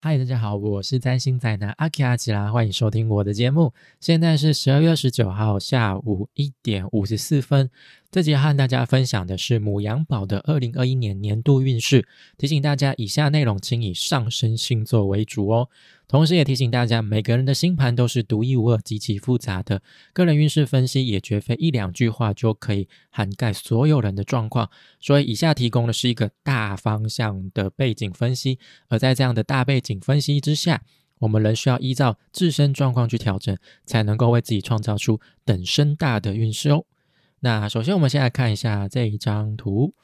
嗨，大家好，我是占星宅男阿奇阿奇拉，欢迎收听我的节目。现在是十二月十九号下午一点五十四分。这集和大家分享的是母羊宝的二零二一年年度运势。提醒大家，以下内容请以上升星座为主哦。同时，也提醒大家，每个人的星盘都是独一无二、极其复杂的，个人运势分析也绝非一两句话就可以涵盖所有人的状况。所以，以下提供的是一个大方向的背景分析，而在这样的大背景分析之下，我们仍需要依照自身状况去调整，才能够为自己创造出等身大的运势哦。那首先，我们先来看一下这一张图。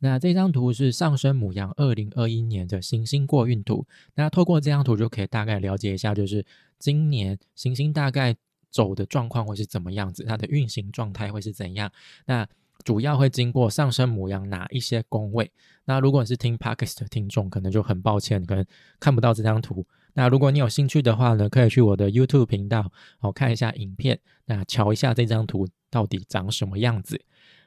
那这张图是上升母羊二零二一年的行星过运图。那透过这张图就可以大概了解一下，就是今年行星大概走的状况会是怎么样子，它的运行状态会是怎样。那主要会经过上升母羊哪一些宫位？那如果你是听 Podcast 的听众，可能就很抱歉，可能看不到这张图。那如果你有兴趣的话呢，可以去我的 YouTube 频道哦看一下影片，那瞧一下这张图到底长什么样子。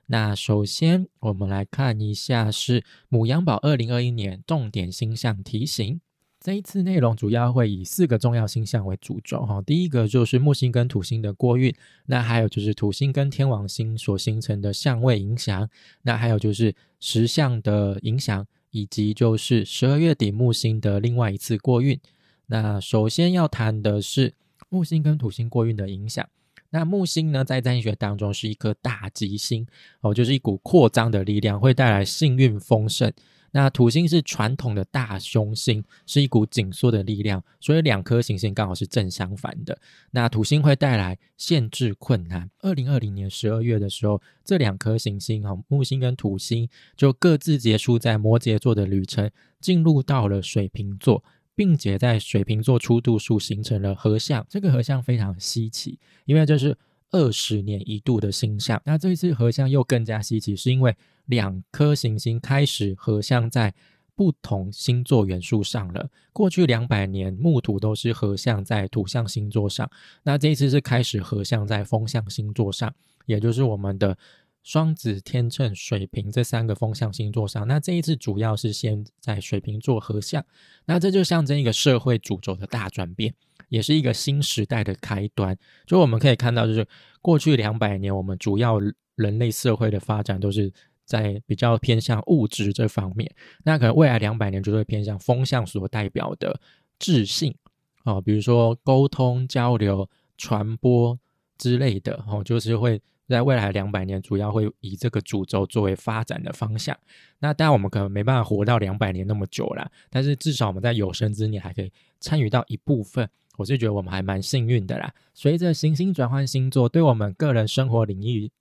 那首先，我们来看一下是母羊宝二零二一年重点星象提醒。这一次内容主要会以四个重要星象为主轴哈。第一个就是木星跟土星的过运，那还有就是土星跟天王星所形成的相位影响，那还有就是十相的影响，以及就是十二月底木星的另外一次过运。那首先要谈的是木星跟土星过运的影响。那木星呢，在占星学当中是一颗大吉星哦，就是一股扩张的力量，会带来幸运丰盛。那土星是传统的大凶星，是一股紧缩的力量，所以两颗行星刚好是正相反的。那土星会带来限制困难。二零二零年十二月的时候，这两颗行星哦，木星跟土星就各自结束在摩羯座的旅程，进入到了水瓶座。并且在水瓶座初度数形成了合相，这个合相非常稀奇，因为这是二十年一度的星象。那这一次合相又更加稀奇，是因为两颗行星开始合相在不同星座元素上了。过去两百年木土都是合相在土象星座上，那这一次是开始合相在风象星座上，也就是我们的。双子、天秤、水瓶这三个风象星座上，那这一次主要是先在水瓶座合相，那这就象征一个社会主轴的大转变，也是一个新时代的开端。就我们可以看到，就是过去两百年，我们主要人类社会的发展都是在比较偏向物质这方面，那可能未来两百年就会偏向风象所代表的智性哦，比如说沟通、交流、传播之类的哦，就是会。在未来两百年，主要会以这个主轴作为发展的方向。那当然，我们可能没办法活到两百年那么久了，但是至少我们在有生之年还可以参与到一部分。我是觉得我们还蛮幸运的啦。随着行星转换星座，对我们个人生活领域，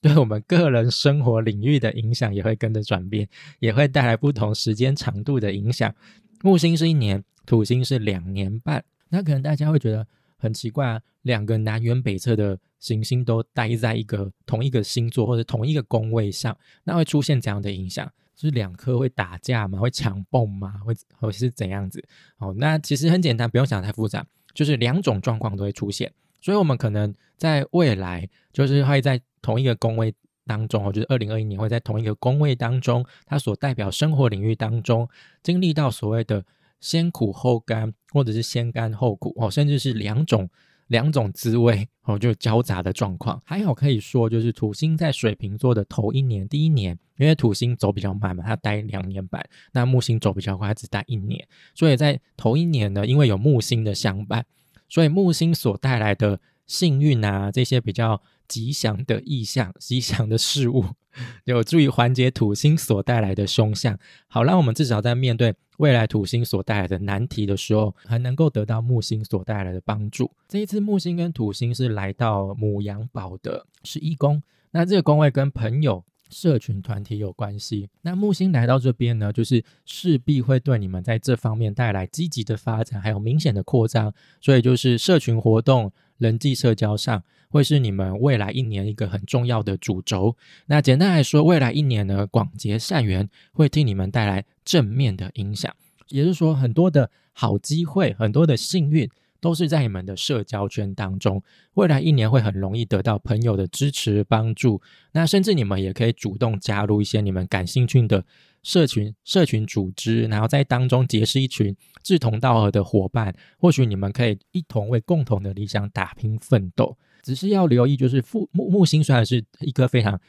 对我们个人生活领域的影响也会跟着转变，也会带来不同时间长度的影响。木星是一年，土星是两年半。那可能大家会觉得很奇怪啊，两个南辕北辙的。行星都待在一个同一个星座或者同一个宫位上，那会出现怎样的影响？就是两颗会打架吗？会抢蹦吗？会会是怎样子？哦，那其实很简单，不用想太复杂，就是两种状况都会出现。所以，我们可能在未来就是会在同一个宫位当中，哦，就是二零二一年会在同一个宫位当中，它所代表生活领域当中经历到所谓的先苦后甘，或者是先甘后苦，哦，甚至是两种。两种滋味哦，就交杂的状况。还有可以说，就是土星在水瓶座的头一年，第一年，因为土星走比较慢嘛，它待两年半；那木星走比较快，它只待一年。所以在头一年呢，因为有木星的相伴，所以木星所带来的幸运啊，这些比较吉祥的意象、吉祥的事物，有助于缓解土星所带来的凶相。好，让我们至少在面对。未来土星所带来的难题的时候，还能够得到木星所带来的帮助。这一次木星跟土星是来到母羊宝的十一宫，那这个宫位跟朋友、社群、团体有关系。那木星来到这边呢，就是势必会对你们在这方面带来积极的发展，还有明显的扩张。所以就是社群活动、人际社交上。会是你们未来一年一个很重要的主轴。那简单来说，未来一年呢，广结善缘会替你们带来正面的影响，也就是说，很多的好机会、很多的幸运都是在你们的社交圈当中，未来一年会很容易得到朋友的支持帮助。那甚至你们也可以主动加入一些你们感兴趣的社群、社群组织，然后在当中结识一群志同道合的伙伴。或许你们可以一同为共同的理想打拼奋斗。只是要留意，就是木木星虽然是一颗非常。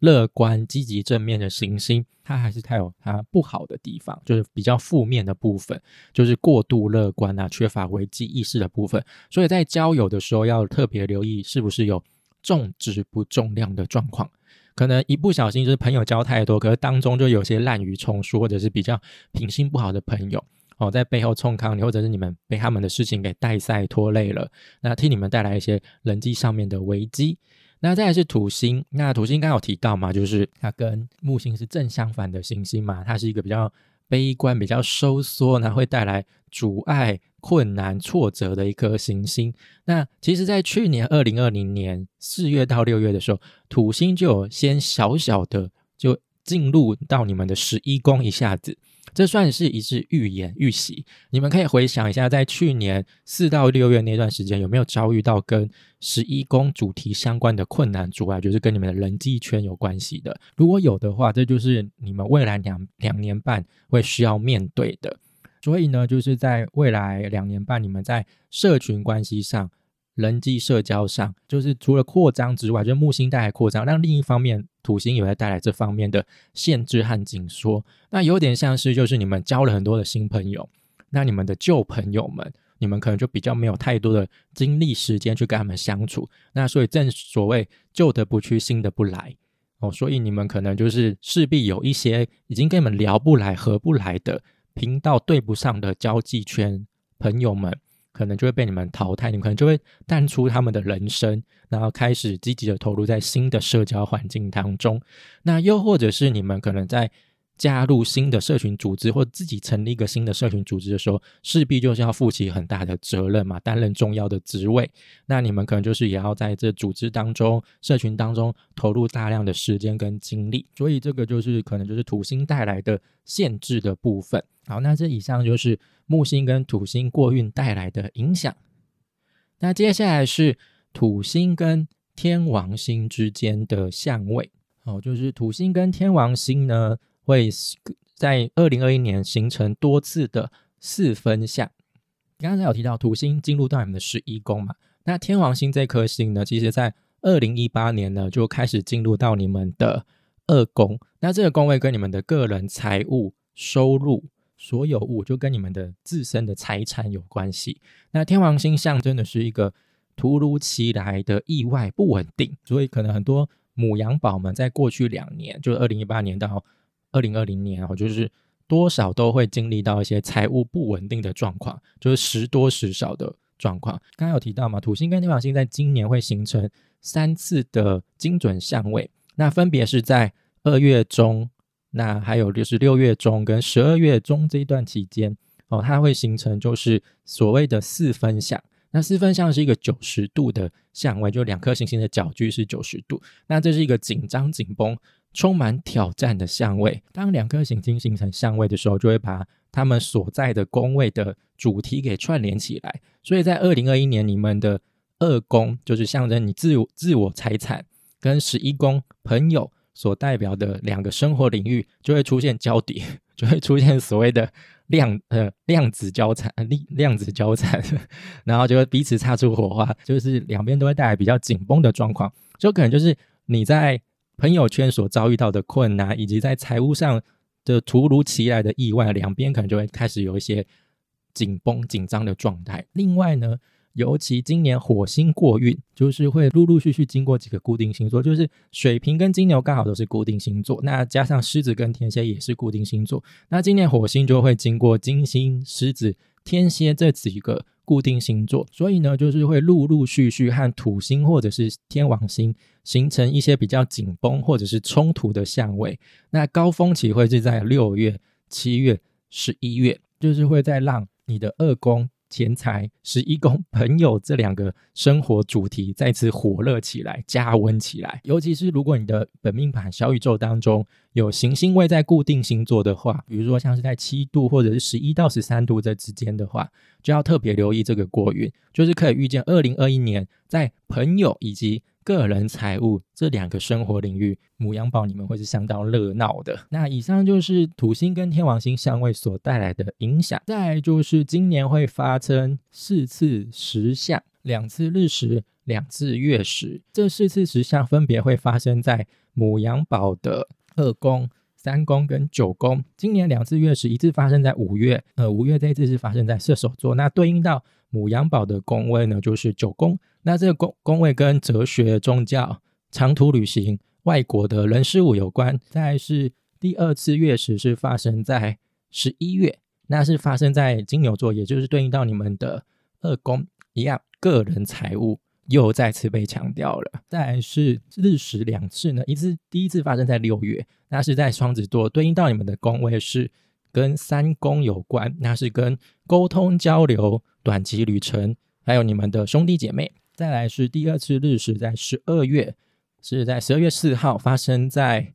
乐观、积极、正面的行星，它还是它有它不好的地方，就是比较负面的部分，就是过度乐观啊，缺乏危机意识的部分。所以在交友的时候要特别留意，是不是有重质不重量的状况。可能一不小心就是朋友交太多，可是当中就有些滥竽充数，或者是比较品性不好的朋友哦，在背后冲康你，或者是你们被他们的事情给带赛拖累了，那替你们带来一些人际上面的危机。那再来是土星，那土星刚有提到嘛，就是它跟木星是正相反的行星嘛，它是一个比较悲观、比较收缩，然后会带来阻碍、困难、挫折的一颗行星。那其实，在去年二零二零年四月到六月的时候，土星就有先小小的就进入到你们的十一宫，一下子。这算是一次预演预习，你们可以回想一下，在去年四到六月那段时间，有没有遭遇到跟十一宫主题相关的困难阻碍，就是跟你们的人际圈有关系的？如果有的话，这就是你们未来两两年半会需要面对的。所以呢，就是在未来两年半，你们在社群关系上。人际社交上，就是除了扩张之外，就是木星带来扩张，让另一方面土星也会带来这方面的限制和紧缩。那有点像是，就是你们交了很多的新朋友，那你们的旧朋友们，你们可能就比较没有太多的精力时间去跟他们相处。那所以正所谓旧的不去，新的不来哦，所以你们可能就是势必有一些已经跟你们聊不来、合不来的频道对不上的交际圈朋友们。可能就会被你们淘汰，你们可能就会淡出他们的人生，然后开始积极的投入在新的社交环境当中。那又或者是你们可能在加入新的社群组织，或自己成立一个新的社群组织的时候，势必就是要负起很大的责任嘛，担任重要的职位。那你们可能就是也要在这组织当中、社群当中投入大量的时间跟精力。所以这个就是可能就是土星带来的限制的部分。好，那这以上就是木星跟土星过运带来的影响。那接下来是土星跟天王星之间的相位。哦，就是土星跟天王星呢，会在二零二一年形成多次的四分相。刚才有提到土星进入到你们的十一宫嘛？那天王星这颗星呢，其实在二零一八年呢就开始进入到你们的二宫。那这个宫位跟你们的个人财务收入。所有物就跟你们的自身的财产有关系。那天王星象征的是一个突如其来的意外不稳定，所以可能很多母羊宝们在过去两年，就是二零一八年到二零二零年哦，就是多少都会经历到一些财务不稳定的状况，就是时多时少的状况。刚刚有提到嘛，土星跟天王星在今年会形成三次的精准相位，那分别是在二月中。那还有就是六月中跟十二月中这一段期间哦，它会形成就是所谓的四分相。那四分相是一个九十度的相位，就两颗行星的角距是九十度。那这是一个紧张紧绷、充满挑战的相位。当两颗行星形成相位的时候，就会把他们所在的宫位的主题给串联起来。所以在二零二一年，你们的二宫就是象征你自我自我财产跟十一宫朋友。所代表的两个生活领域就会出现交叠，就会出现所谓的量呃量子交缠量量子交缠，然后就会彼此擦出火花，就是两边都会带来比较紧绷的状况，就可能就是你在朋友圈所遭遇到的困难，以及在财务上的突如其来的意外，两边可能就会开始有一些紧绷紧张的状态。另外呢。尤其今年火星过运，就是会陆陆续续经过几个固定星座，就是水瓶跟金牛刚好都是固定星座，那加上狮子跟天蝎也是固定星座，那今年火星就会经过金星、狮子、天蝎这几个固定星座，所以呢，就是会陆陆续续和土星或者是天王星形成一些比较紧绷或者是冲突的相位，那高峰期会是在六月、七月、十一月，就是会在让你的二宫。钱财、十一宫、朋友这两个生活主题再次火热起来、加温起来。尤其是如果你的本命盘小宇宙当中有行星位在固定星座的话，比如说像是在七度或者是十一到十三度这之间的话，就要特别留意这个过运，就是可以预见二零二一年在朋友以及。个人财务这两个生活领域，母羊宝你们会是相当热闹的。那以上就是土星跟天王星相位所带来的影响。再就是今年会发生四次食相，两次日食，两次月食。这四次食相分别会发生在母羊宝的二宫、三宫跟九宫。今年两次月食，一次发生在五月，呃，五月这一次是发生在射手座。那对应到母羊宝的宫位呢，就是九宫。那这个宫宫位跟哲学、宗教、长途旅行、外国的人事物有关。再是第二次月食是发生在十一月，那是发生在金牛座，也就是对应到你们的二宫一样，个人财务又再次被强调了。再是日食两次呢，一次第一次发生在六月，那是在双子座，对应到你们的宫位是跟三宫有关，那是跟沟通交流、短期旅程，还有你们的兄弟姐妹。再来是第二次日食，在十二月，是在十二月四号发生在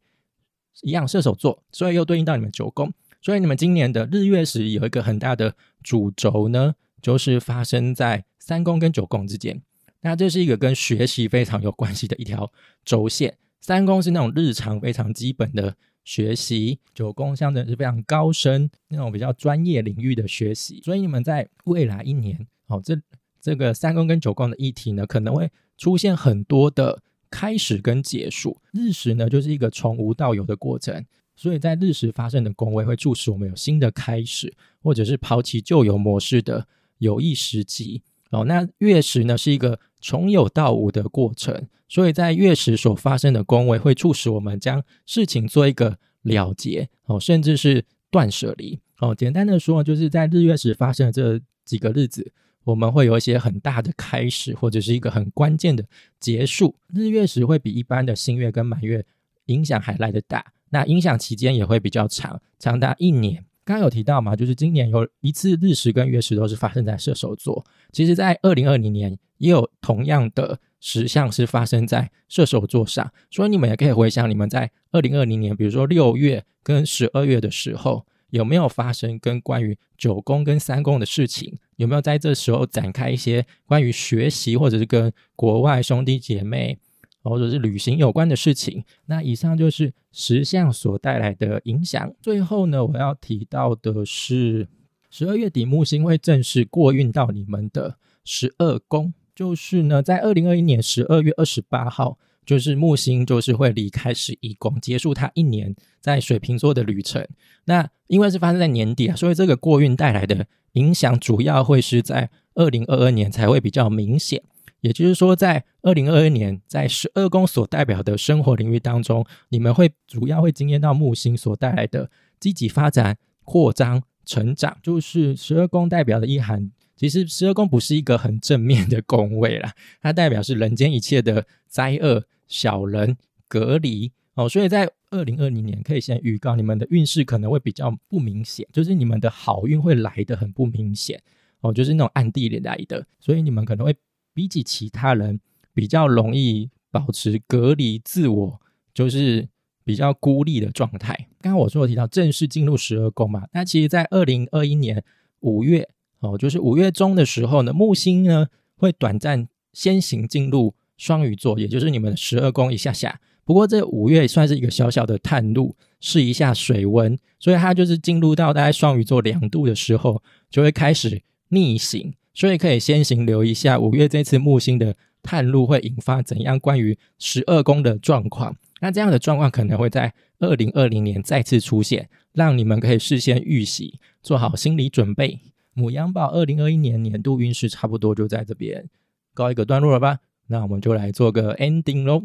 一样射手座，所以又对应到你们九宫，所以你们今年的日月食有一个很大的主轴呢，就是发生在三宫跟九宫之间。那这是一个跟学习非常有关系的一条轴线。三宫是那种日常非常基本的学习，九宫象征是非常高深那种比较专业领域的学习。所以你们在未来一年，哦，这。这个三宫跟九宫的议题呢，可能会出现很多的开始跟结束。日食呢，就是一个从无到有的过程，所以在日食发生的宫位会促使我们有新的开始，或者是抛弃旧有模式的有益时机。哦，那月食呢，是一个从有到无的过程，所以在月食所发生的宫位会促使我们将事情做一个了结，哦，甚至是断舍离。哦，简单的说，就是在日月食发生的这几个日子。我们会有一些很大的开始，或者是一个很关键的结束。日月食会比一般的新月跟满月影响还来得大，那影响期间也会比较长，长达一年。刚刚有提到嘛，就是今年有一次日食跟月食都是发生在射手座。其实，在二零二零年也有同样的石像是发生在射手座上，所以你们也可以回想你们在二零二零年，比如说六月跟十二月的时候。有没有发生跟关于九宫跟三宫的事情？有没有在这时候展开一些关于学习或者是跟国外兄弟姐妹或者是旅行有关的事情？那以上就是十项所带来的影响。最后呢，我要提到的是，十二月底木星会正式过运到你们的十二宫，就是呢，在二零二一年十二月二十八号。就是木星就是会离开十一宫，结束它一年在水瓶座的旅程。那因为是发生在年底啊，所以这个过运带来的影响主要会是在二零二二年才会比较明显。也就是说，在二零二二年，在十二宫所代表的生活领域当中，你们会主要会经验到木星所带来的积极发展、扩张、成长。就是十二宫代表的意涵。其实十二宫不是一个很正面的宫位啦，它代表是人间一切的灾厄、小人、隔离哦，所以在二零二零年可以先预告你们的运势可能会比较不明显，就是你们的好运会来的很不明显哦，就是那种暗地里来的，所以你们可能会比起其他人比较容易保持隔离自我，就是比较孤立的状态。刚刚我说提到正式进入十二宫嘛，那其实在二零二一年五月。哦，就是五月中的时候呢，木星呢会短暂先行进入双鱼座，也就是你们十二宫一下下。不过这五月算是一个小小的探路，试一下水温，所以它就是进入到大概双鱼座两度的时候，就会开始逆行。所以可以先行留一下五月这次木星的探路会引发怎样关于十二宫的状况。那这样的状况可能会在二零二零年再次出现，让你们可以事先预习，做好心理准备。母羊宝二零二一年年度运势差不多就在这边告一个段落了吧？那我们就来做个 ending 喽。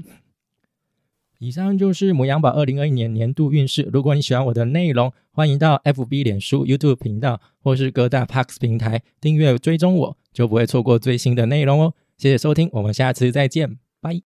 以上就是母羊宝二零二一年年度运势。如果你喜欢我的内容，欢迎到 FB、脸书、YouTube 频道或是各大 Parks 平台订阅追踪我，就不会错过最新的内容哦。谢谢收听，我们下次再见。